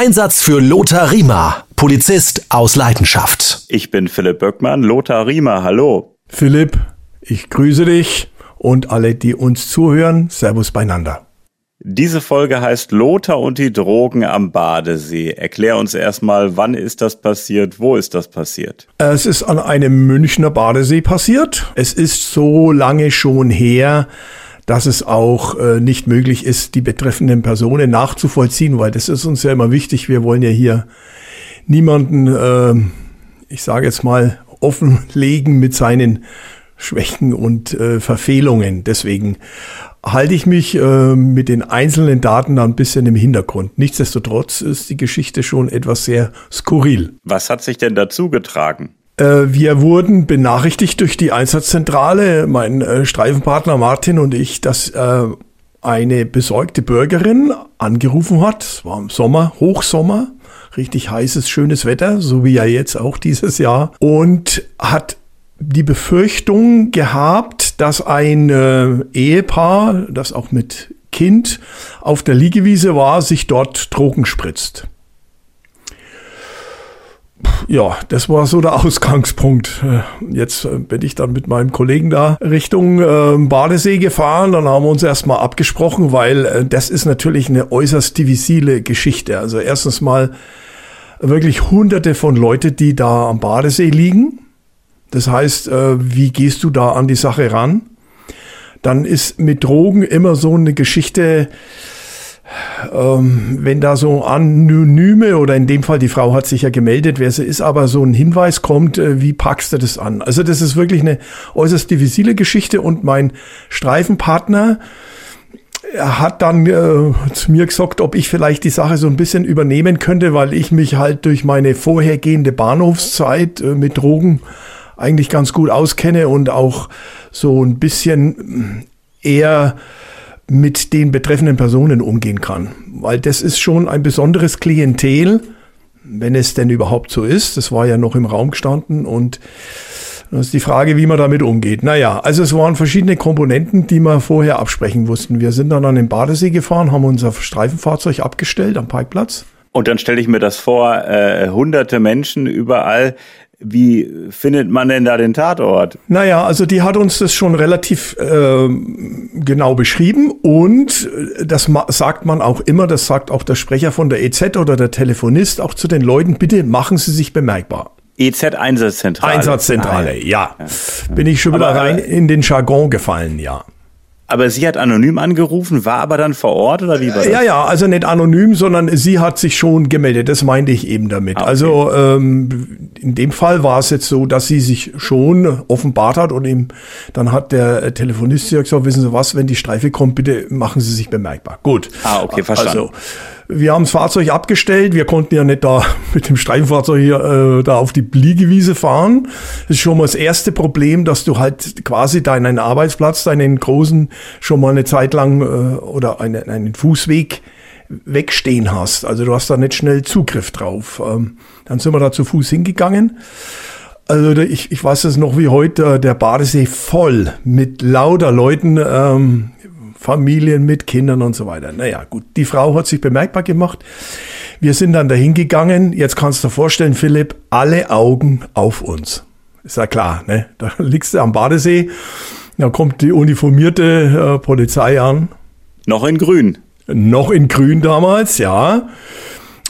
Einsatz für Lothar Riemer, Polizist aus Leidenschaft. Ich bin Philipp Böckmann, Lothar Riemer, hallo. Philipp, ich grüße dich und alle, die uns zuhören, Servus beieinander. Diese Folge heißt Lothar und die Drogen am Badesee. Erklär uns erstmal, wann ist das passiert, wo ist das passiert? Es ist an einem Münchner Badesee passiert. Es ist so lange schon her, dass es auch äh, nicht möglich ist, die betreffenden Personen nachzuvollziehen, weil das ist uns ja immer wichtig. Wir wollen ja hier niemanden, äh, ich sage jetzt mal, offenlegen mit seinen Schwächen und äh, Verfehlungen. Deswegen halte ich mich äh, mit den einzelnen Daten da ein bisschen im Hintergrund. Nichtsdestotrotz ist die Geschichte schon etwas sehr skurril. Was hat sich denn dazu getragen? Äh, wir wurden benachrichtigt durch die Einsatzzentrale, mein äh, Streifenpartner Martin und ich, dass äh, eine besorgte Bürgerin angerufen hat. Es war im Sommer, Hochsommer, richtig heißes, schönes Wetter, so wie ja jetzt auch dieses Jahr. Und hat die Befürchtung gehabt, dass ein Ehepaar, das auch mit Kind auf der Liegewiese war, sich dort Drogen spritzt ja, das war so der Ausgangspunkt. Äh, jetzt äh, bin ich dann mit meinem Kollegen da Richtung äh, Badesee gefahren. Dann haben wir uns erstmal abgesprochen, weil äh, das ist natürlich eine äußerst diffizile Geschichte. Also erstens mal wirklich hunderte von Leute, die da am Badesee liegen. Das heißt, wie gehst du da an die Sache ran? Dann ist mit Drogen immer so eine Geschichte, ähm, wenn da so anonyme oder in dem Fall die Frau hat sich ja gemeldet, wer sie ist, aber so ein Hinweis kommt, äh, wie packst du das an? Also das ist wirklich eine äußerst diffizile Geschichte und mein Streifenpartner hat dann äh, zu mir gesagt, ob ich vielleicht die Sache so ein bisschen übernehmen könnte, weil ich mich halt durch meine vorhergehende Bahnhofszeit äh, mit Drogen eigentlich ganz gut auskenne und auch so ein bisschen eher mit den betreffenden Personen umgehen kann. Weil das ist schon ein besonderes Klientel, wenn es denn überhaupt so ist. Das war ja noch im Raum gestanden und das ist die Frage, wie man damit umgeht. Naja, also es waren verschiedene Komponenten, die wir vorher absprechen mussten. Wir sind dann an den Badesee gefahren, haben unser Streifenfahrzeug abgestellt am Parkplatz. Und dann stelle ich mir das vor, äh, hunderte Menschen überall. Wie findet man denn da den Tatort? Naja, also die hat uns das schon relativ äh, genau beschrieben und äh, das sagt man auch immer, das sagt auch der Sprecher von der EZ oder der Telefonist auch zu den Leuten, bitte machen Sie sich bemerkbar. EZ-Einsatzzentrale. Einsatzzentrale, ah, ja. ja. Bin ich schon wieder Aber, rein in den Jargon gefallen, ja. Aber sie hat anonym angerufen, war aber dann vor Ort oder wie war das? Ja, ja, also nicht anonym, sondern sie hat sich schon gemeldet. Das meinte ich eben damit. Ah, okay. Also ähm, in dem Fall war es jetzt so, dass sie sich schon offenbart hat und ihm, dann hat der Telefonist ja gesagt, wissen Sie was, wenn die Streife kommt, bitte machen Sie sich bemerkbar. Gut. Ah, okay, verstanden. Also, wir haben das Fahrzeug abgestellt. Wir konnten ja nicht da mit dem Streifenfahrzeug hier äh, da auf die Liegewiese fahren. Das ist schon mal das erste Problem, dass du halt quasi deinen Arbeitsplatz, deinen großen, schon mal eine Zeit lang äh, oder eine, einen Fußweg wegstehen hast. Also du hast da nicht schnell Zugriff drauf. Ähm, dann sind wir da zu Fuß hingegangen. Also ich, ich weiß es noch wie heute, der Badesee voll mit lauter Leuten. Ähm, Familien mit Kindern und so weiter. Naja, gut, die Frau hat sich bemerkbar gemacht. Wir sind dann dahin gegangen. Jetzt kannst du dir vorstellen, Philipp, alle Augen auf uns. Ist ja klar, ne? Da liegst du am Badesee, da kommt die uniformierte äh, Polizei an. Noch in grün. Noch in grün damals, ja.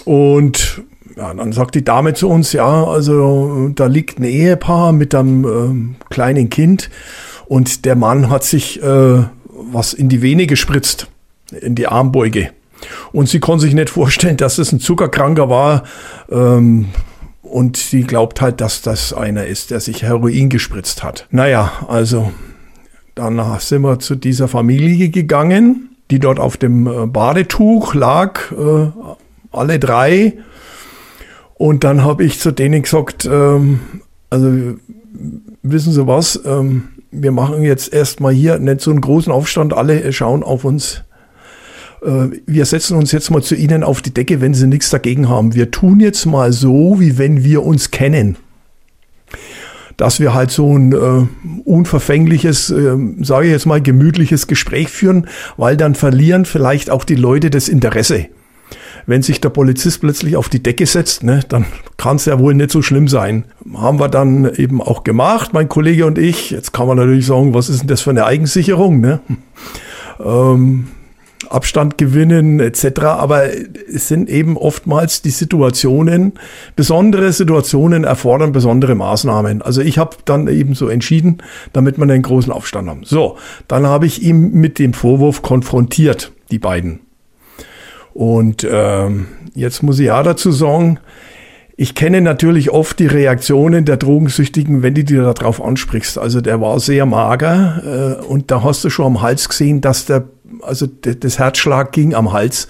Und ja, dann sagt die Dame zu uns, ja, also da liegt ein Ehepaar mit einem äh, kleinen Kind und der Mann hat sich äh, was in die Vene gespritzt, in die Armbeuge. Und sie konnte sich nicht vorstellen, dass es ein Zuckerkranker war. Ähm, und sie glaubt halt, dass das einer ist, der sich Heroin gespritzt hat. Naja, also dann sind wir zu dieser Familie gegangen, die dort auf dem äh, Badetuch lag, äh, alle drei. Und dann habe ich zu denen gesagt, ähm, also wissen Sie was, ähm, wir machen jetzt erstmal hier nicht so einen großen Aufstand, alle schauen auf uns. Äh, wir setzen uns jetzt mal zu Ihnen auf die Decke, wenn Sie nichts dagegen haben. Wir tun jetzt mal so, wie wenn wir uns kennen. Dass wir halt so ein äh, unverfängliches, äh, sage ich jetzt mal, gemütliches Gespräch führen, weil dann verlieren vielleicht auch die Leute das Interesse wenn sich der Polizist plötzlich auf die Decke setzt, ne, dann kann es ja wohl nicht so schlimm sein. Haben wir dann eben auch gemacht, mein Kollege und ich. Jetzt kann man natürlich sagen, was ist denn das für eine Eigensicherung? Ne? Ähm, Abstand gewinnen etc. Aber es sind eben oftmals die Situationen, besondere Situationen erfordern besondere Maßnahmen. Also ich habe dann eben so entschieden, damit wir einen großen Aufstand haben. So, dann habe ich ihn mit dem Vorwurf konfrontiert, die beiden. Und ähm, jetzt muss ich auch dazu sagen, ich kenne natürlich oft die Reaktionen der Drogensüchtigen, wenn du dir darauf ansprichst. Also der war sehr mager äh, und da hast du schon am Hals gesehen, dass der also das Herzschlag ging am Hals.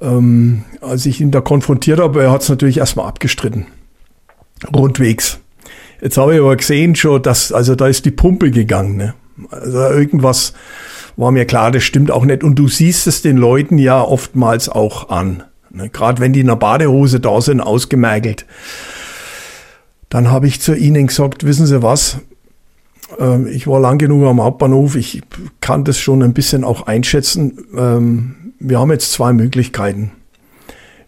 Ähm, als ich ihn da konfrontiert habe, er hat es natürlich erstmal abgestritten. Rundwegs. Jetzt habe ich aber gesehen schon, dass, also da ist die Pumpe gegangen. Ne? Also irgendwas war mir klar, das stimmt auch nicht. Und du siehst es den Leuten ja oftmals auch an. Ne? Gerade wenn die in der Badehose da sind, ausgemergelt. Dann habe ich zu ihnen gesagt, wissen Sie was, ähm, ich war lang genug am Hauptbahnhof, ich kann das schon ein bisschen auch einschätzen. Ähm, wir haben jetzt zwei Möglichkeiten.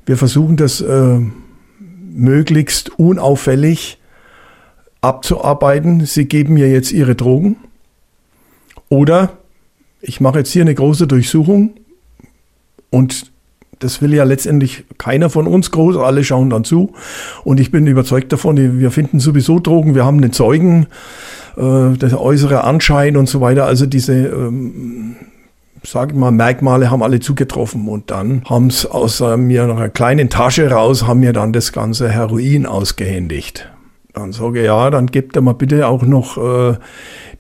Wir versuchen das äh, möglichst unauffällig abzuarbeiten. Sie geben mir jetzt Ihre Drogen. Oder ich mache jetzt hier eine große Durchsuchung und das will ja letztendlich keiner von uns groß, alle schauen dann zu. Und ich bin überzeugt davon, wir finden sowieso Drogen, wir haben einen Zeugen, äh, der äußere Anschein und so weiter. Also diese, ähm, sage ich mal, Merkmale haben alle zugetroffen. Und dann haben es aus äh, mir nach einer kleinen Tasche raus, haben mir dann das ganze Heroin ausgehändigt. Dann sage ich, ja, dann gebt er mal bitte auch noch äh,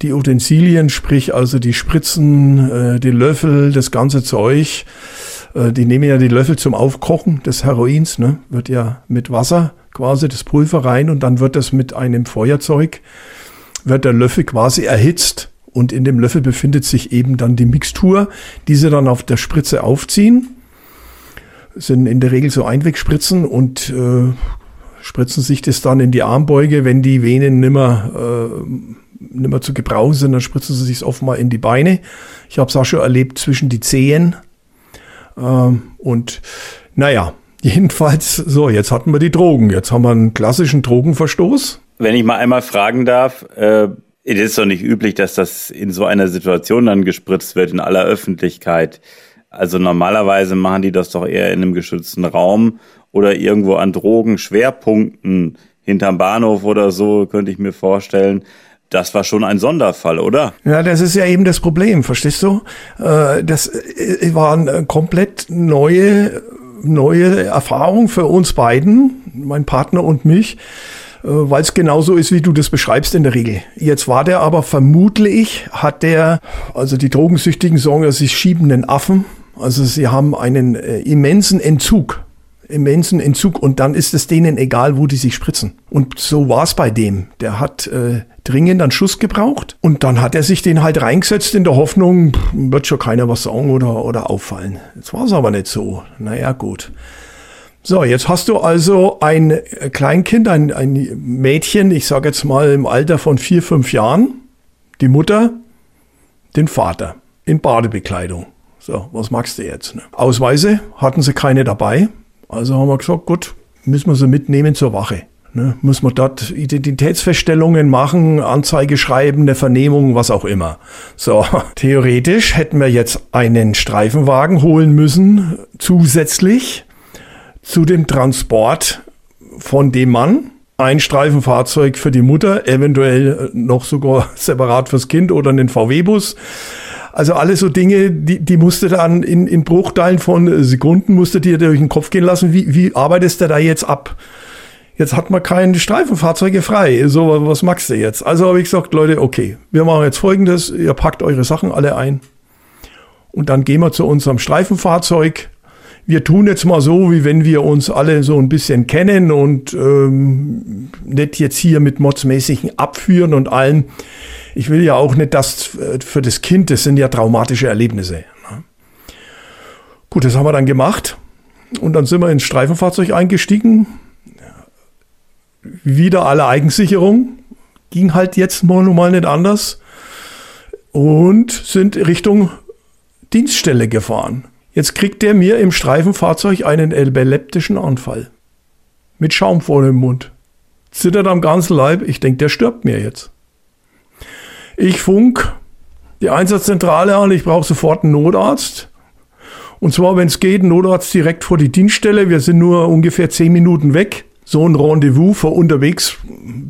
die Utensilien, sprich also die Spritzen, äh, die Löffel, das ganze Zeug. Äh, die nehmen ja die Löffel zum Aufkochen des Heroins, ne? wird ja mit Wasser quasi das Pulver rein und dann wird das mit einem Feuerzeug wird der Löffel quasi erhitzt und in dem Löffel befindet sich eben dann die Mixtur, die sie dann auf der Spritze aufziehen. Das sind in der Regel so Einwegspritzen und äh, spritzen sich das dann in die Armbeuge, wenn die Venen nimmer, äh, nimmer zu gebrauchen sind, dann spritzen sie sich oft mal in die Beine. Ich habe es auch schon erlebt zwischen die Zehen. Ähm, und naja, jedenfalls, so, jetzt hatten wir die Drogen. Jetzt haben wir einen klassischen Drogenverstoß. Wenn ich mal einmal fragen darf, äh, es ist doch nicht üblich, dass das in so einer Situation dann gespritzt wird in aller Öffentlichkeit. Also normalerweise machen die das doch eher in einem geschützten Raum oder irgendwo an Drogenschwerpunkten hinterm Bahnhof oder so, könnte ich mir vorstellen. Das war schon ein Sonderfall, oder? Ja, das ist ja eben das Problem, verstehst du? Äh, das äh, war eine komplett neue, neue Erfahrung für uns beiden, mein Partner und mich. Äh, weil es genauso ist, wie du das beschreibst in der Regel. Jetzt war der aber vermutlich, hat der, also die Drogensüchtigen sagen sie schieben den Affen. Also sie haben einen äh, immensen Entzug immensen Entzug und dann ist es denen egal, wo die sich spritzen. Und so war es bei dem. Der hat äh, dringend einen Schuss gebraucht und dann hat er sich den halt reingesetzt in der Hoffnung, wird schon keiner was sagen oder, oder auffallen. Jetzt war es aber nicht so. Naja, gut. So, jetzt hast du also ein Kleinkind, ein, ein Mädchen, ich sage jetzt mal im Alter von vier, fünf Jahren, die Mutter, den Vater in Badebekleidung. So, was magst du jetzt? Ne? Ausweise hatten sie keine dabei. Also haben wir gesagt, gut, müssen wir sie mitnehmen zur Wache. Ne, muss man dort Identitätsfeststellungen machen, Anzeige schreiben, eine Vernehmung, was auch immer. So, theoretisch hätten wir jetzt einen Streifenwagen holen müssen, zusätzlich zu dem Transport von dem Mann. Ein Streifenfahrzeug für die Mutter, eventuell noch sogar separat fürs Kind oder einen VW-Bus. Also alles so Dinge, die, die musste dann in, in Bruchteilen von Sekunden musste dir durch den Kopf gehen lassen. Wie, wie arbeitest du da jetzt ab? Jetzt hat man keine Streifenfahrzeuge frei. So, was magst du jetzt? Also habe ich gesagt, Leute, okay, wir machen jetzt folgendes. Ihr packt eure Sachen alle ein. Und dann gehen wir zu unserem Streifenfahrzeug wir tun jetzt mal so, wie wenn wir uns alle so ein bisschen kennen und ähm, nicht jetzt hier mit modsmäßigen Abführen und allem. Ich will ja auch nicht das äh, für das Kind, das sind ja traumatische Erlebnisse. Ne? Gut, das haben wir dann gemacht und dann sind wir ins Streifenfahrzeug eingestiegen. Wieder alle Eigensicherung. Ging halt jetzt mal nun mal nicht anders. Und sind Richtung Dienststelle gefahren. Jetzt kriegt der mir im Streifenfahrzeug einen epileptischen Anfall. Mit Schaum vor dem Mund. Zittert am ganzen Leib. Ich denke, der stirbt mir jetzt. Ich funk die Einsatzzentrale an, ich brauche sofort einen Notarzt. Und zwar, wenn es geht, Notarzt direkt vor die Dienststelle. Wir sind nur ungefähr zehn Minuten weg. So ein Rendezvous vor unterwegs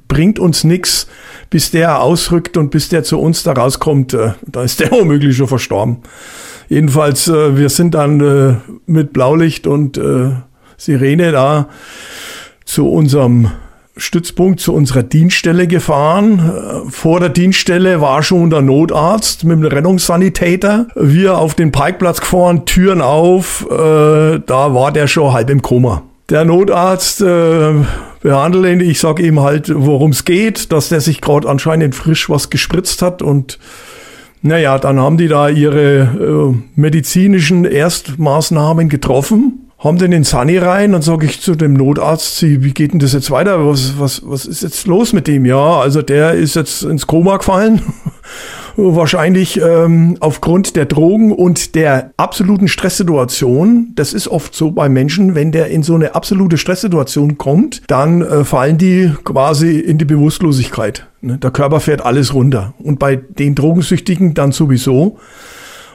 bringt uns nichts, bis der ausrückt und bis der zu uns da rauskommt. Äh, da ist der womöglich schon verstorben. Jedenfalls, äh, wir sind dann äh, mit Blaulicht und Sirene da zu unserem Stützpunkt zu unserer Dienststelle gefahren. Vor der Dienststelle war schon der Notarzt mit dem Rettungssanitäter. Wir auf den Parkplatz gefahren, Türen auf, äh, da war der schon halb im Koma. Der Notarzt äh, behandelt ihn, ich sag ihm halt, worum es geht, dass der sich gerade anscheinend frisch was gespritzt hat und naja, dann haben die da ihre äh, medizinischen Erstmaßnahmen getroffen haben den in Sunny rein und sage ich zu dem Notarzt, sie, wie geht denn das jetzt weiter? Was, was, was ist jetzt los mit dem? Ja, also der ist jetzt ins Koma gefallen. Wahrscheinlich ähm, aufgrund der Drogen und der absoluten Stresssituation. Das ist oft so bei Menschen, wenn der in so eine absolute Stresssituation kommt, dann äh, fallen die quasi in die Bewusstlosigkeit. Ne? Der Körper fährt alles runter. Und bei den Drogensüchtigen dann sowieso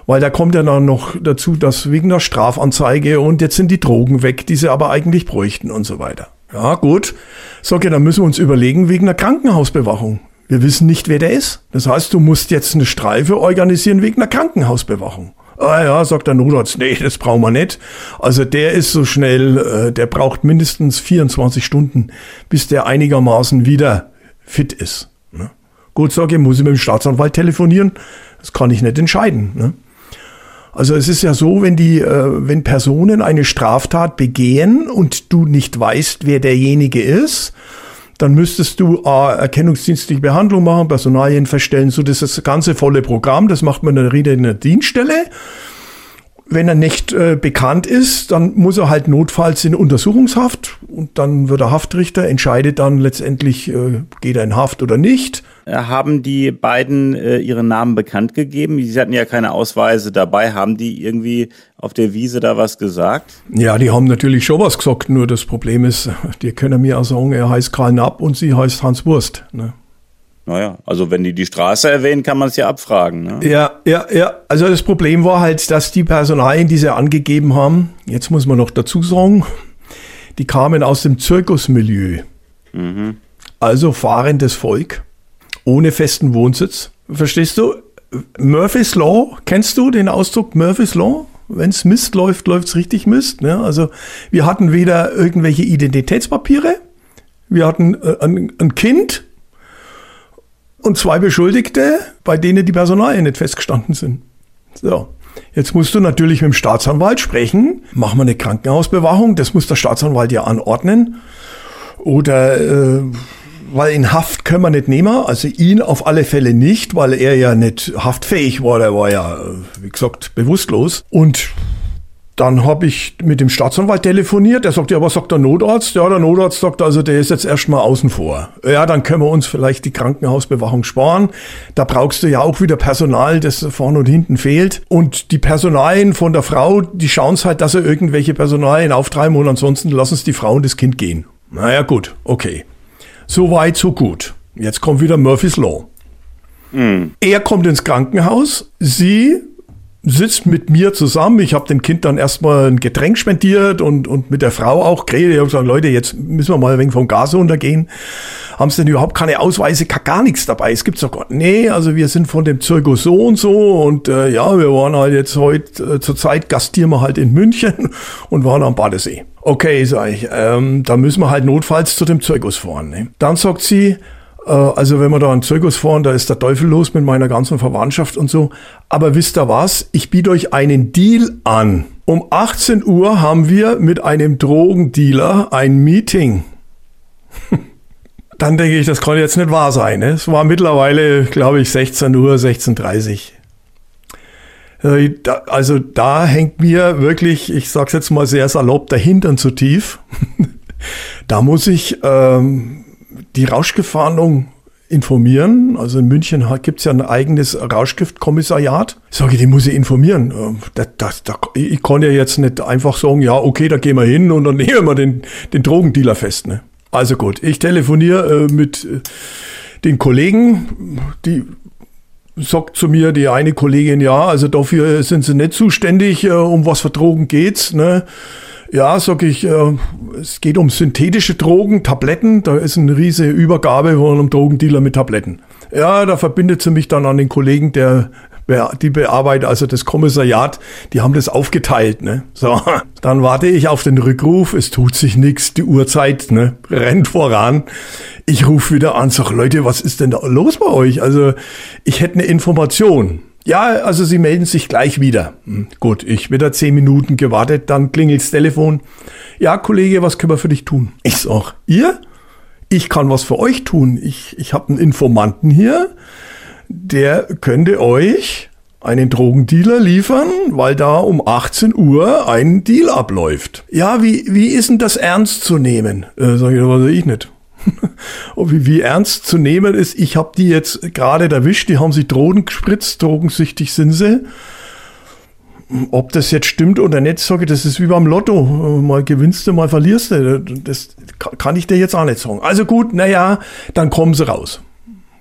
weil da kommt ja dann noch dazu, dass wegen der Strafanzeige und jetzt sind die Drogen weg, die sie aber eigentlich bräuchten und so weiter. Ja, gut. Sag ja, dann müssen wir uns überlegen wegen der Krankenhausbewachung. Wir wissen nicht, wer der ist. Das heißt, du musst jetzt eine Streife organisieren wegen der Krankenhausbewachung. Ah ja, sagt der Notarzt, nee, das brauchen wir nicht. Also der ist so schnell, äh, der braucht mindestens 24 Stunden, bis der einigermaßen wieder fit ist. Ne? Gut, sag ich, muss ich mit dem Staatsanwalt telefonieren? Das kann ich nicht entscheiden. Ne? Also es ist ja so, wenn die, äh, wenn Personen eine Straftat begehen und du nicht weißt, wer derjenige ist, dann müsstest du äh, erkennungsdienstliche Behandlung machen, Personalien feststellen, so das ist das ganze volle Programm, das macht man in der Dienststelle. Wenn er nicht äh, bekannt ist, dann muss er halt notfalls in Untersuchungshaft und dann wird der Haftrichter entscheidet dann letztendlich, äh, geht er in Haft oder nicht. Äh, haben die beiden äh, ihre Namen bekannt gegeben? Sie hatten ja keine Ausweise dabei. Haben die irgendwie auf der Wiese da was gesagt? Ja, die haben natürlich schon was gesagt. Nur das Problem ist, die können mir auch sagen, er heißt Karl Napp und sie heißt Hans Wurst. Ne? Naja, also wenn die die Straße erwähnen, kann man es ja abfragen. Ne? Ja, ja, ja. Also das Problem war halt, dass die Personalien, die sie angegeben haben, jetzt muss man noch dazu sagen, die kamen aus dem Zirkusmilieu. Mhm. Also fahrendes Volk ohne festen Wohnsitz. Verstehst du? Murphy's Law, kennst du den Ausdruck Murphy's Law? Wenn es Mist läuft, läuft es richtig Mist. Ne? Also wir hatten weder irgendwelche Identitätspapiere, wir hatten äh, ein, ein Kind und zwei Beschuldigte, bei denen die Personalien nicht festgestanden sind. So. Jetzt musst du natürlich mit dem Staatsanwalt sprechen. Machen wir eine Krankenhausbewachung, das muss der Staatsanwalt ja anordnen. Oder äh, weil in Haft können wir nicht nehmen, also ihn auf alle Fälle nicht, weil er ja nicht haftfähig war, der war ja, wie gesagt, bewusstlos. Und dann habe ich mit dem Staatsanwalt telefoniert, der sagt, ja, was sagt der Notarzt? Ja, der Notarzt sagt also, der ist jetzt erstmal außen vor. Ja, dann können wir uns vielleicht die Krankenhausbewachung sparen. Da brauchst du ja auch wieder Personal, das vorne und hinten fehlt. Und die Personalien von der Frau, die schauen es halt, dass sie irgendwelche Personalien auftreiben und ansonsten lassen es die Frau und das Kind gehen. Naja, gut, okay. So weit, so gut. Jetzt kommt wieder Murphy's Law. Mhm. Er kommt ins Krankenhaus, sie sitzt mit mir zusammen. Ich habe dem Kind dann erstmal ein Getränk spendiert und, und mit der Frau auch geredet. Ich habe gesagt, Leute, jetzt müssen wir mal ein wenig vom Gas runtergehen. Haben sie denn überhaupt keine Ausweise, gar nichts dabei? Es gibt sogar, nee, also wir sind von dem Zirkus so und so und äh, ja, wir waren halt jetzt heute, äh, zur Zeit gastieren wir halt in München und waren am Badesee. Okay, sag ich, ähm, da müssen wir halt notfalls zu dem Zirkus fahren. Ne? Dann sagt sie, also wenn wir da einen Zirkus fahren, da ist der Teufel los mit meiner ganzen Verwandtschaft und so. Aber wisst ihr was? Ich biete euch einen Deal an. Um 18 Uhr haben wir mit einem Drogendealer ein Meeting. Dann denke ich, das kann jetzt nicht wahr sein. Ne? Es war mittlerweile, glaube ich, 16 Uhr, 16.30 Uhr. Äh, also da hängt mir wirklich, ich sag's jetzt mal sehr salopp, der Hintern zu tief. da muss ich ähm, die Rauschgefahndung informieren. Also in München gibt es ja ein eigenes Rauschgiftkommissariat. Sage ich, die muss ich informieren. Das, das, das, ich kann ja jetzt nicht einfach sagen, ja, okay, da gehen wir hin und dann nehmen wir den, den Drogendealer fest. Ne? Also gut, ich telefoniere äh, mit äh, den Kollegen, die sagt zu mir die eine Kollegin, ja, also dafür sind sie nicht zuständig, äh, um was für Drogen geht's. Ne? Ja, sag ich, äh, es geht um synthetische Drogen, Tabletten. Da ist eine riesige Übergabe von einem Drogendealer mit Tabletten. Ja, da verbindet sie mich dann an den Kollegen, der die bearbeitet, also das Kommissariat, die haben das aufgeteilt. Ne? So, dann warte ich auf den Rückruf, es tut sich nichts, die Uhrzeit ne, rennt voran. Ich rufe wieder an, sag Leute, was ist denn da los bei euch? Also ich hätte eine Information. Ja, also Sie melden sich gleich wieder. Hm, gut, ich wieder zehn Minuten gewartet, dann klingelt's Telefon. Ja, Kollege, was können wir für dich tun? Ich sag, ihr? Ich kann was für euch tun. Ich, ich habe einen Informanten hier, der könnte euch einen Drogendealer liefern, weil da um 18 Uhr ein Deal abläuft. Ja, wie, wie ist denn das ernst zu nehmen? Äh, sag ich, was weiß ich nicht. wie, wie ernst zu nehmen ist, ich habe die jetzt gerade erwischt, die haben sich Drogen gespritzt, drogensüchtig sind sie. Ob das jetzt stimmt oder nicht, sage ich, das ist wie beim Lotto. Mal gewinnst du, mal verlierst du. Das kann ich dir jetzt auch nicht sagen. Also gut, naja, dann kommen sie raus.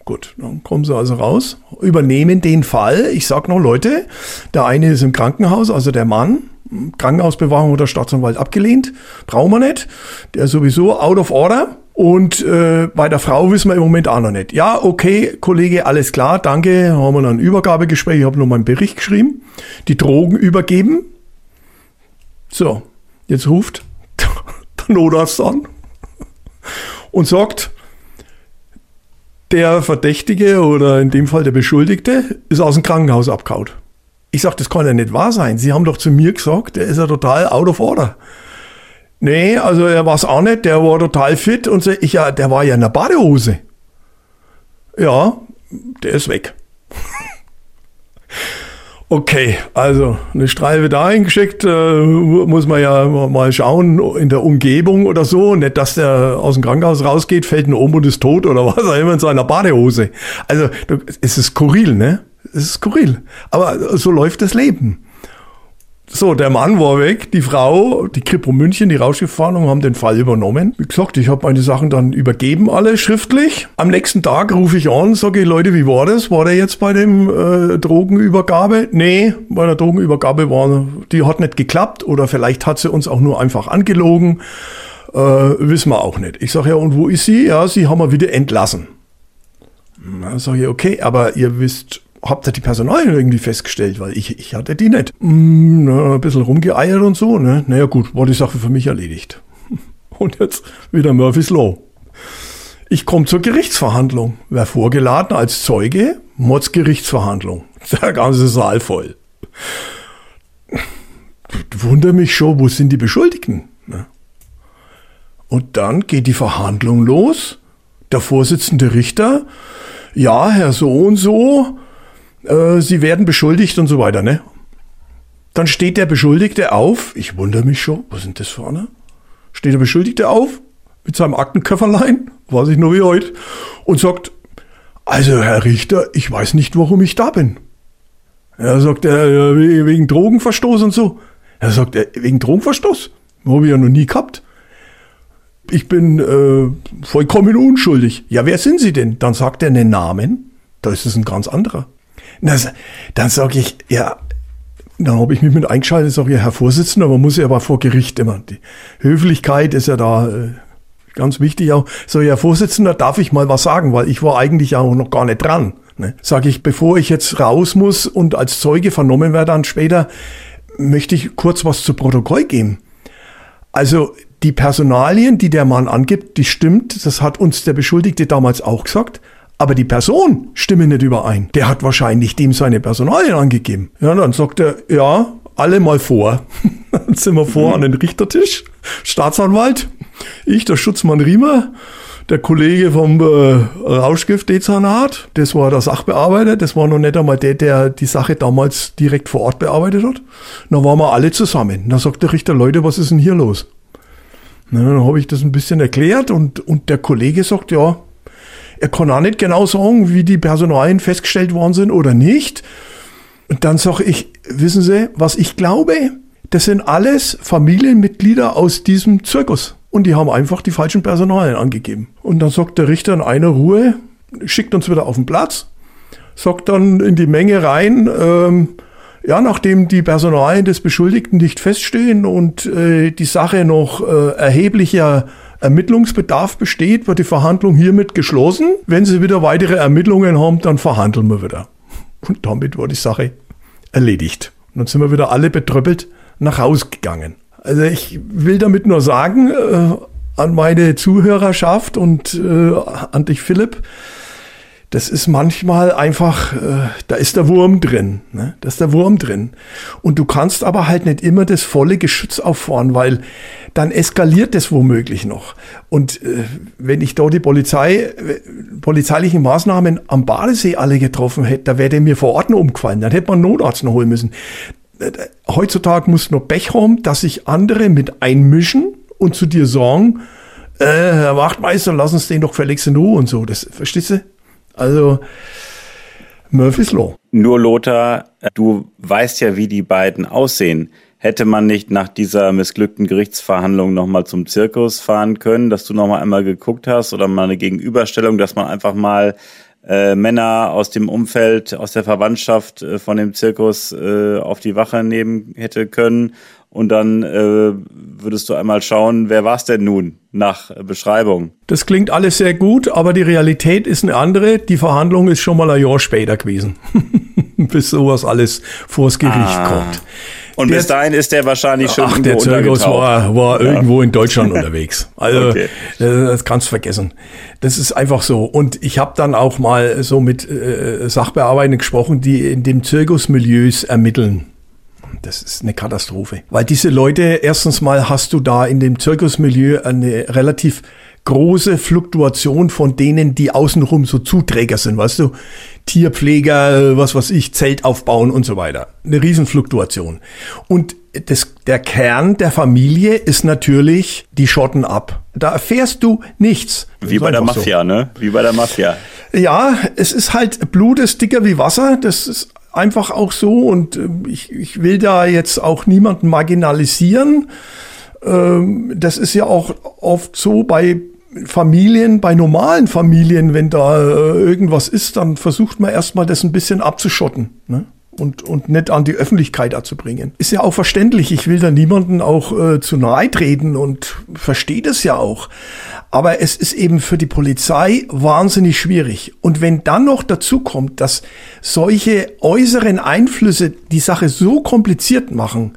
Gut, dann kommen sie also raus, übernehmen den Fall. Ich sag noch, Leute, der eine ist im Krankenhaus, also der Mann, Krankenhausbewahrung oder Staatsanwalt abgelehnt, brauchen wir nicht. Der ist sowieso out of order. Und äh, bei der Frau wissen wir im Moment auch noch nicht. Ja, okay, Kollege, alles klar, danke. Haben wir noch ein Übergabegespräch, ich habe noch mal einen Bericht geschrieben. Die Drogen übergeben. So, jetzt ruft der Notarzt an und sagt, der Verdächtige oder in dem Fall der Beschuldigte ist aus dem Krankenhaus abgehauen. Ich sage, das kann ja nicht wahr sein. Sie haben doch zu mir gesagt, der ist ja total out of order. Nee, also er war es auch nicht, der war total fit und so, ich ja, der war ja in der Badehose. Ja, der ist weg. okay, also eine Streife dahin geschickt, äh, muss man ja mal schauen in der Umgebung oder so. Nicht, dass der aus dem Krankenhaus rausgeht, fällt ihn um und ist tot oder was auch immer in seiner Badehose. Also es ist skurril, ne? Es ist skurril. Aber so läuft das Leben. So, der Mann war weg, die Frau, die Kripo München, die Rauschgiftfahndung haben den Fall übernommen. Wie gesagt, ich habe meine Sachen dann übergeben, alle schriftlich. Am nächsten Tag rufe ich an, sage ich, Leute, wie war das? War der jetzt bei dem äh, Drogenübergabe? Nee, bei der Drogenübergabe war, die hat nicht geklappt oder vielleicht hat sie uns auch nur einfach angelogen. Äh, wissen wir auch nicht. Ich sage ja, und wo ist sie? Ja, sie haben wir wieder entlassen. Na, sage ich, okay, aber ihr wisst habt ihr die Personalien irgendwie festgestellt, weil ich, ich hatte die nicht. Mm, na, ein bisschen rumgeeiert und so, ne? Naja gut, war die Sache für mich erledigt. Und jetzt wieder Murphy's Law. Ich komme zur Gerichtsverhandlung. Wer vorgeladen als Zeuge? Mods Gerichtsverhandlung. Der ganze Saal voll. Wunder mich schon, wo sind die Beschuldigten? Und dann geht die Verhandlung los. Der Vorsitzende Richter, ja, Herr so und so, äh, sie werden beschuldigt und so weiter, ne? Dann steht der Beschuldigte auf, ich wundere mich schon, was sind das für eine? Steht der Beschuldigte auf mit seinem Aktenköfferlein, weiß ich nur wie heute, und sagt, also Herr Richter, ich weiß nicht, warum ich da bin. Er sagt, er, wegen Drogenverstoß und so. Er sagt, wegen Drogenverstoß? Habe ich ja noch nie gehabt. Ich bin äh, vollkommen unschuldig. Ja, wer sind Sie denn? Dann sagt er einen Namen. Da ist es ein ganz anderer. Das, dann sage ich, ja, dann habe ich mich mit eingeschaltet, sage ich, Herr Vorsitzender, man muss ja aber vor Gericht immer. Die Höflichkeit ist ja da äh, ganz wichtig auch. So, Herr Vorsitzender, darf ich mal was sagen, weil ich war eigentlich auch noch gar nicht dran. Ne? Sage ich, bevor ich jetzt raus muss und als Zeuge vernommen werde dann später, möchte ich kurz was zu Protokoll geben. Also die Personalien, die der Mann angibt, die stimmt, das hat uns der Beschuldigte damals auch gesagt aber die Person stimmen nicht überein. Der hat wahrscheinlich dem seine Personalien angegeben. Ja, dann sagt er, ja, alle mal vor. dann sind wir vor mhm. an den Richtertisch, Staatsanwalt, ich, der Schutzmann Riemer, der Kollege vom äh, Rauschgift-Dezernat, das war der Sachbearbeiter, das war noch nicht einmal der, der die Sache damals direkt vor Ort bearbeitet hat. Dann waren wir alle zusammen. Dann sagt der Richter, Leute, was ist denn hier los? Na, dann habe ich das ein bisschen erklärt und, und der Kollege sagt, ja, er kann auch nicht genau sagen, wie die Personalien festgestellt worden sind oder nicht. Und dann sage ich, wissen Sie, was ich glaube? Das sind alles Familienmitglieder aus diesem Zirkus. Und die haben einfach die falschen Personalien angegeben. Und dann sagt der Richter in einer Ruhe, schickt uns wieder auf den Platz, sagt dann in die Menge rein, ähm, ja, nachdem die Personalien des Beschuldigten nicht feststehen und äh, die Sache noch äh, erheblicher Ermittlungsbedarf besteht, wird die Verhandlung hiermit geschlossen. Wenn Sie wieder weitere Ermittlungen haben, dann verhandeln wir wieder. Und damit war die Sache erledigt. Und dann sind wir wieder alle betröppelt nach Hause gegangen. Also ich will damit nur sagen, äh, an meine Zuhörerschaft und äh, an dich, Philipp, das ist manchmal einfach, äh, da ist der Wurm drin. Ne? Da ist der Wurm drin. Und du kannst aber halt nicht immer das volle Geschütz auffahren, weil dann eskaliert das womöglich noch. Und äh, wenn ich da die Polizei, äh, polizeilichen Maßnahmen am Badesee alle getroffen hätte, da wäre mir vor Ort noch umgefallen. Dann hätte man einen Notarzt noch holen müssen. Äh, heutzutage muss nur Pech haben, dass sich andere mit einmischen und zu dir sagen, äh, Herr Wachtmeister, lass uns den doch verlegst in Ruhe und so. Das, verstehst du? Also Murphy's Law. Nur Lothar, du weißt ja, wie die beiden aussehen. Hätte man nicht nach dieser missglückten Gerichtsverhandlung nochmal zum Zirkus fahren können, dass du nochmal einmal geguckt hast oder mal eine Gegenüberstellung, dass man einfach mal äh, Männer aus dem Umfeld, aus der Verwandtschaft äh, von dem Zirkus äh, auf die Wache nehmen hätte können und dann äh, würdest du einmal schauen, wer war es denn nun nach Beschreibung? Das klingt alles sehr gut, aber die Realität ist eine andere. Die Verhandlung ist schon mal ein Jahr später gewesen, bis sowas alles vors Gericht ah. kommt. Und der, bis dahin ist der wahrscheinlich schon Ach, der Zirkus war, war ja. irgendwo in Deutschland unterwegs. Also okay. das kannst du vergessen. Das ist einfach so. Und ich habe dann auch mal so mit äh, Sachbearbeitern gesprochen, die in dem Zirkusmilieus ermitteln. Das ist eine Katastrophe. Weil diese Leute, erstens mal hast du da in dem Zirkusmilieu eine relativ große Fluktuation von denen, die außenrum so Zuträger sind, weißt du? Tierpfleger, was weiß ich, Zelt aufbauen und so weiter. Eine Riesenfluktuation. Und das, der Kern der Familie ist natürlich die Schotten ab. Da erfährst du nichts. Wie bei der Mafia, so. ne? Wie bei der Mafia. Ja, es ist halt Blut ist dicker wie Wasser. Das ist einfach auch so und äh, ich, ich will da jetzt auch niemanden marginalisieren. Ähm, das ist ja auch oft so bei Familien, bei normalen Familien, wenn da äh, irgendwas ist, dann versucht man erstmal das ein bisschen abzuschotten. Ne? Und, und nicht an die Öffentlichkeit dazu bringen. Ist ja auch verständlich. Ich will da niemanden auch äh, zu nahe treten und verstehe das ja auch. Aber es ist eben für die Polizei wahnsinnig schwierig. Und wenn dann noch dazu kommt, dass solche äußeren Einflüsse die Sache so kompliziert machen,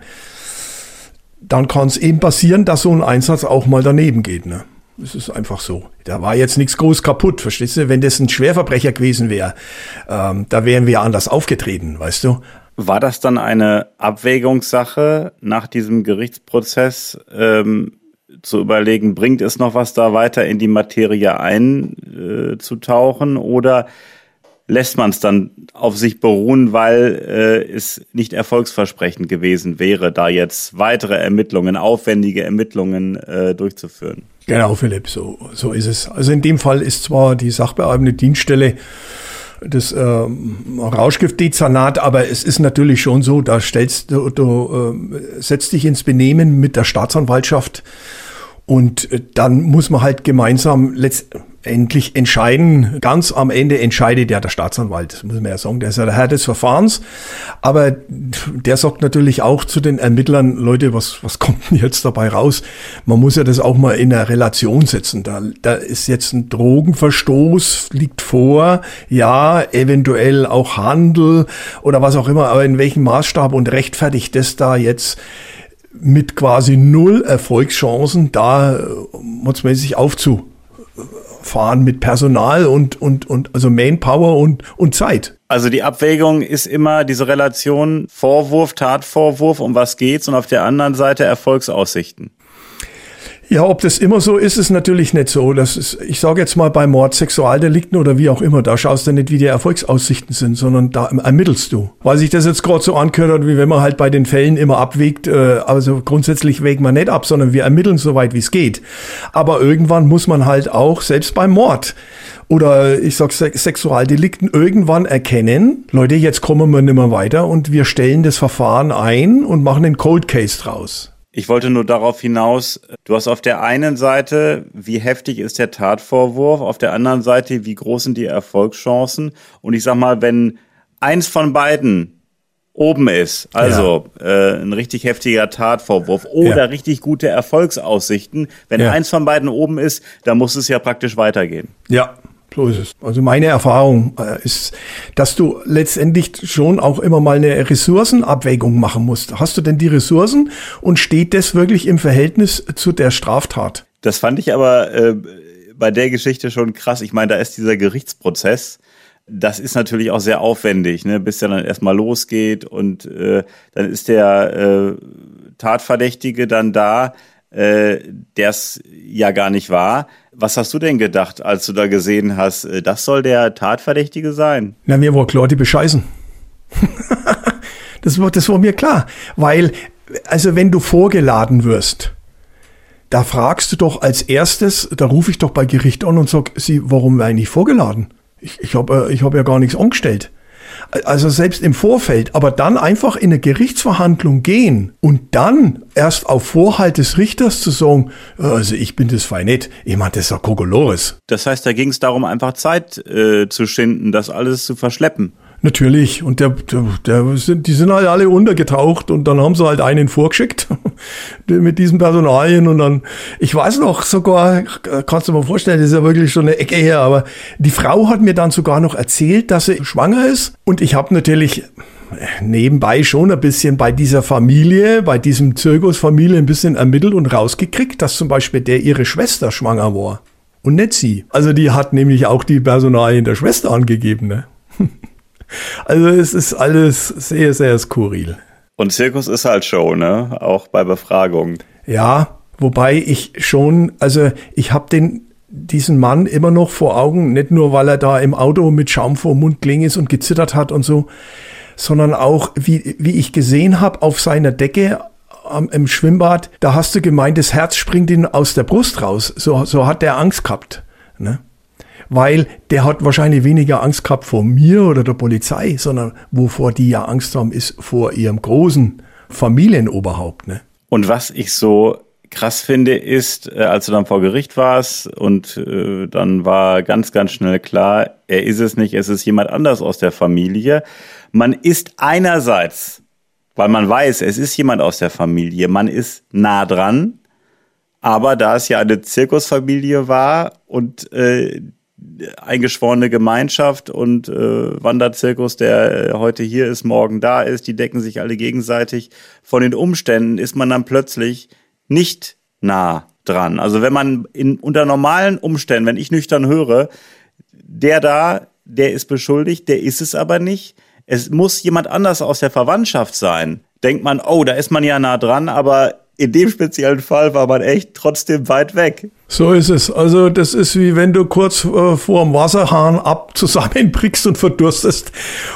dann kann es eben passieren, dass so ein Einsatz auch mal daneben geht. Ne? Es ist einfach so. Da war jetzt nichts groß kaputt, verstehst du? Wenn das ein Schwerverbrecher gewesen wäre, ähm, da wären wir anders aufgetreten, weißt du? War das dann eine Abwägungssache nach diesem Gerichtsprozess ähm, zu überlegen, bringt es noch was da weiter in die Materie einzutauchen äh, oder lässt man es dann auf sich beruhen, weil äh, es nicht erfolgsversprechend gewesen wäre, da jetzt weitere Ermittlungen, aufwendige Ermittlungen äh, durchzuführen? Genau, Philipp, so, so ist es. Also in dem Fall ist zwar die sachbearbeitende Dienststelle das äh, Rauschgiftdezernat, aber es ist natürlich schon so, da stellst du, du äh, setzt dich ins Benehmen mit der Staatsanwaltschaft und äh, dann muss man halt gemeinsam letztendlich endlich entscheiden. Ganz am Ende entscheidet ja der Staatsanwalt, muss man ja sagen. Der ist ja der Herr des Verfahrens. Aber der sagt natürlich auch zu den Ermittlern, Leute, was, was kommt denn jetzt dabei raus? Man muss ja das auch mal in eine Relation setzen. Da, da ist jetzt ein Drogenverstoß, liegt vor. Ja, eventuell auch Handel oder was auch immer. Aber in welchem Maßstab und rechtfertigt das da jetzt mit quasi null Erfolgschancen da motzmäßig aufzu, fahren mit Personal und, und, und also Manpower und, und Zeit. Also die Abwägung ist immer diese Relation Vorwurf, Tatvorwurf, um was geht's und auf der anderen Seite Erfolgsaussichten. Ja, ob das immer so ist, ist natürlich nicht so. Das ist, ich sage jetzt mal bei Mord, Sexualdelikten oder wie auch immer, da schaust du nicht, wie die Erfolgsaussichten sind, sondern da ermittelst du. Weil sich das jetzt gerade so angehört, wie wenn man halt bei den Fällen immer abwägt, äh, also grundsätzlich wägen wir nicht ab, sondern wir ermitteln so weit, wie es geht. Aber irgendwann muss man halt auch, selbst beim Mord oder ich sag Sexualdelikten, irgendwann erkennen, Leute, jetzt kommen wir nicht mehr weiter und wir stellen das Verfahren ein und machen einen Cold Case draus. Ich wollte nur darauf hinaus, du hast auf der einen Seite, wie heftig ist der Tatvorwurf, auf der anderen Seite, wie groß sind die Erfolgschancen. Und ich sag mal, wenn eins von beiden oben ist, also ja. äh, ein richtig heftiger Tatvorwurf oder ja. richtig gute Erfolgsaussichten, wenn ja. eins von beiden oben ist, dann muss es ja praktisch weitergehen. Ja, so ist es. Also meine Erfahrung äh, ist, dass du letztendlich schon auch immer mal eine Ressourcenabwägung machen musst. Hast du denn die Ressourcen und steht das wirklich im Verhältnis zu der Straftat? Das fand ich aber äh, bei der Geschichte schon krass. Ich meine, da ist dieser Gerichtsprozess. Das ist natürlich auch sehr aufwendig, ne? bis der dann erstmal losgeht und äh, dann ist der äh, Tatverdächtige dann da, äh, der es ja gar nicht war was hast du denn gedacht, als du da gesehen hast, äh, das soll der Tatverdächtige sein? Na, mir war klar, die bescheißen. das, war, das war mir klar. Weil, also wenn du vorgeladen wirst, da fragst du doch als erstes, da rufe ich doch bei Gericht an und sag, sie, warum eigentlich vorgeladen? Ich, ich habe äh, ich hab ja gar nichts angestellt. Also selbst im Vorfeld, aber dann einfach in eine Gerichtsverhandlung gehen und dann erst auf Vorhalt des Richters zu sagen, also ich bin das fein nicht, ich meine, das ist ja Kokolores. Das heißt, da ging es darum, einfach Zeit äh, zu schinden, das alles zu verschleppen. Natürlich. Und der, der, der sind, die sind halt alle untergetaucht und dann haben sie halt einen vorgeschickt mit diesen Personalien und dann, ich weiß noch sogar, kannst du mir vorstellen, das ist ja wirklich schon eine Ecke her, aber die Frau hat mir dann sogar noch erzählt, dass sie schwanger ist und ich habe natürlich nebenbei schon ein bisschen bei dieser Familie, bei diesem Zirkusfamilie ein bisschen ermittelt und rausgekriegt, dass zum Beispiel der ihre Schwester schwanger war und nicht sie. Also die hat nämlich auch die Personalien der Schwester angegeben, ne? Also es ist alles sehr, sehr skurril. Und Zirkus ist halt Show, ne? Auch bei Befragungen. Ja, wobei ich schon, also ich habe den diesen Mann immer noch vor Augen, nicht nur weil er da im Auto mit Schaum vor Mund kling ist und gezittert hat und so, sondern auch wie, wie ich gesehen habe auf seiner Decke am, im Schwimmbad, da hast du gemeint, das Herz springt ihm aus der Brust raus. So, so hat der Angst gehabt. Ne? Weil der hat wahrscheinlich weniger Angst gehabt vor mir oder der Polizei, sondern wovor die ja Angst haben, ist vor ihrem großen Familienoberhaupt. Ne? Und was ich so krass finde, ist, äh, als du dann vor Gericht warst und äh, dann war ganz, ganz schnell klar, er ist es nicht, es ist jemand anders aus der Familie. Man ist einerseits, weil man weiß, es ist jemand aus der Familie, man ist nah dran, aber da es ja eine Zirkusfamilie war und äh, eingeschworene Gemeinschaft und äh, Wanderzirkus, der äh, heute hier ist, morgen da ist, die decken sich alle gegenseitig. Von den Umständen ist man dann plötzlich nicht nah dran. Also wenn man in, unter normalen Umständen, wenn ich nüchtern höre, der da, der ist beschuldigt, der ist es aber nicht. Es muss jemand anders aus der Verwandtschaft sein. Denkt man, oh, da ist man ja nah dran, aber in dem speziellen Fall war man echt trotzdem weit weg. So ist es. Also das ist wie wenn du kurz äh, vor dem Wasserhahn ab zusammenbrickst und verdurstest.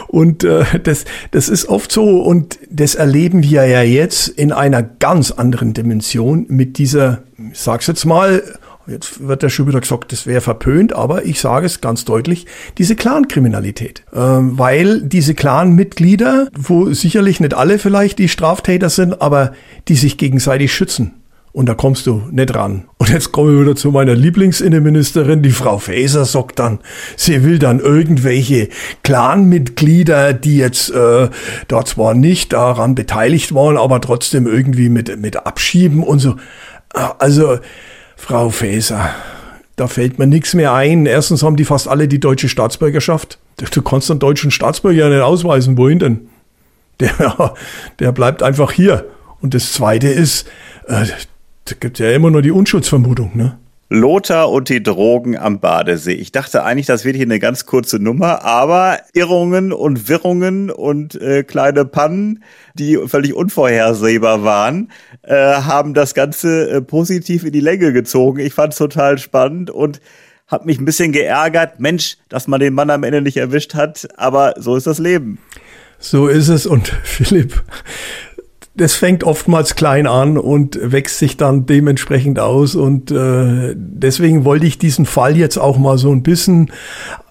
Und äh, das, das ist oft so und das erleben wir ja jetzt in einer ganz anderen Dimension mit dieser, ich sag's jetzt mal, Jetzt wird ja schon wieder gesagt, das wäre verpönt, aber ich sage es ganz deutlich, diese Clan-Kriminalität. Ähm, weil diese Clan-Mitglieder, wo sicherlich nicht alle vielleicht die Straftäter sind, aber die sich gegenseitig schützen. Und da kommst du nicht ran. Und jetzt komme ich wieder zu meiner Lieblingsinnenministerin, die Frau Faeser sagt dann, sie will dann irgendwelche Clanmitglieder, die jetzt äh, da zwar nicht daran beteiligt waren, aber trotzdem irgendwie mit, mit abschieben und so. Also Frau Faeser, da fällt mir nichts mehr ein. Erstens haben die fast alle die deutsche Staatsbürgerschaft. Du kannst einen deutschen Staatsbürger nicht ausweisen. Wohin denn? Der, der bleibt einfach hier. Und das Zweite ist, äh, da gibt ja immer nur die Unschuldsvermutung. Ne? Lothar und die Drogen am Badesee. Ich dachte eigentlich, das wird hier eine ganz kurze Nummer, aber Irrungen und Wirrungen und äh, kleine Pannen, die völlig unvorhersehbar waren, äh, haben das Ganze äh, positiv in die Länge gezogen. Ich fand es total spannend und habe mich ein bisschen geärgert. Mensch, dass man den Mann am Ende nicht erwischt hat, aber so ist das Leben. So ist es und Philipp, das fängt oftmals klein an und wächst sich dann dementsprechend aus. Und äh, deswegen wollte ich diesen Fall jetzt auch mal so ein bisschen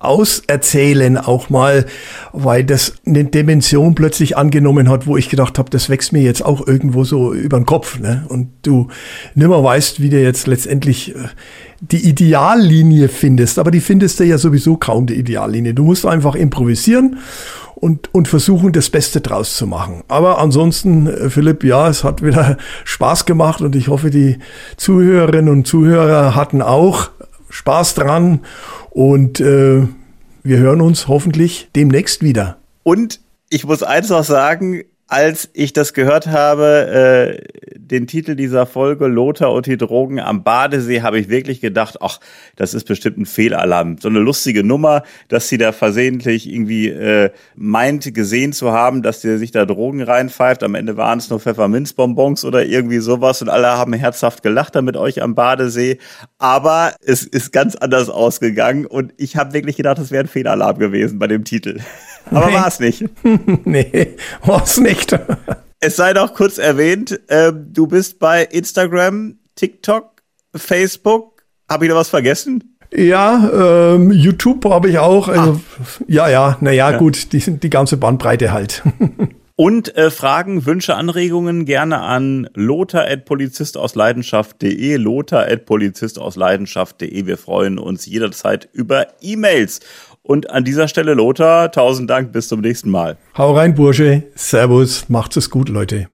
auserzählen, auch mal, weil das eine Dimension plötzlich angenommen hat, wo ich gedacht habe, das wächst mir jetzt auch irgendwo so über den Kopf. Ne? Und du nimmer weißt, wie du jetzt letztendlich äh, die Ideallinie findest. Aber die findest du ja sowieso kaum, die Ideallinie. Du musst einfach improvisieren und, und versuchen, das Beste draus zu machen. Aber ansonsten, äh, Philipp, ja, es hat wieder Spaß gemacht und ich hoffe, die Zuhörerinnen und Zuhörer hatten auch Spaß dran und äh, wir hören uns hoffentlich demnächst wieder. Und ich muss eins noch sagen, als ich das gehört habe, äh, den Titel dieser Folge Lothar und die Drogen am Badesee, habe ich wirklich gedacht, ach, das ist bestimmt ein Fehlalarm. So eine lustige Nummer, dass sie da versehentlich irgendwie äh, meint, gesehen zu haben, dass der sich da Drogen reinpfeift. Am Ende waren es nur Pfefferminzbonbons oder irgendwie sowas und alle haben herzhaft gelacht da mit euch am Badesee. Aber es ist ganz anders ausgegangen und ich habe wirklich gedacht, das wäre ein Fehlalarm gewesen bei dem Titel. Aber nee. war es nicht. nee, war es nicht. es sei noch kurz erwähnt, äh, du bist bei Instagram, TikTok, Facebook. Habe ich da was vergessen? Ja, ähm, YouTube habe ich auch. Also, ah. Ja, ja, naja, ja. gut, die, die ganze Bandbreite halt. Und äh, Fragen, Wünsche, Anregungen gerne an lothar.polizistausleidenschaft.de, lothar.polizistausleidenschaft.de. Wir freuen uns jederzeit über E-Mails. Und an dieser Stelle, Lothar, tausend Dank, bis zum nächsten Mal. Hau rein, Bursche. Servus, macht's es gut, Leute.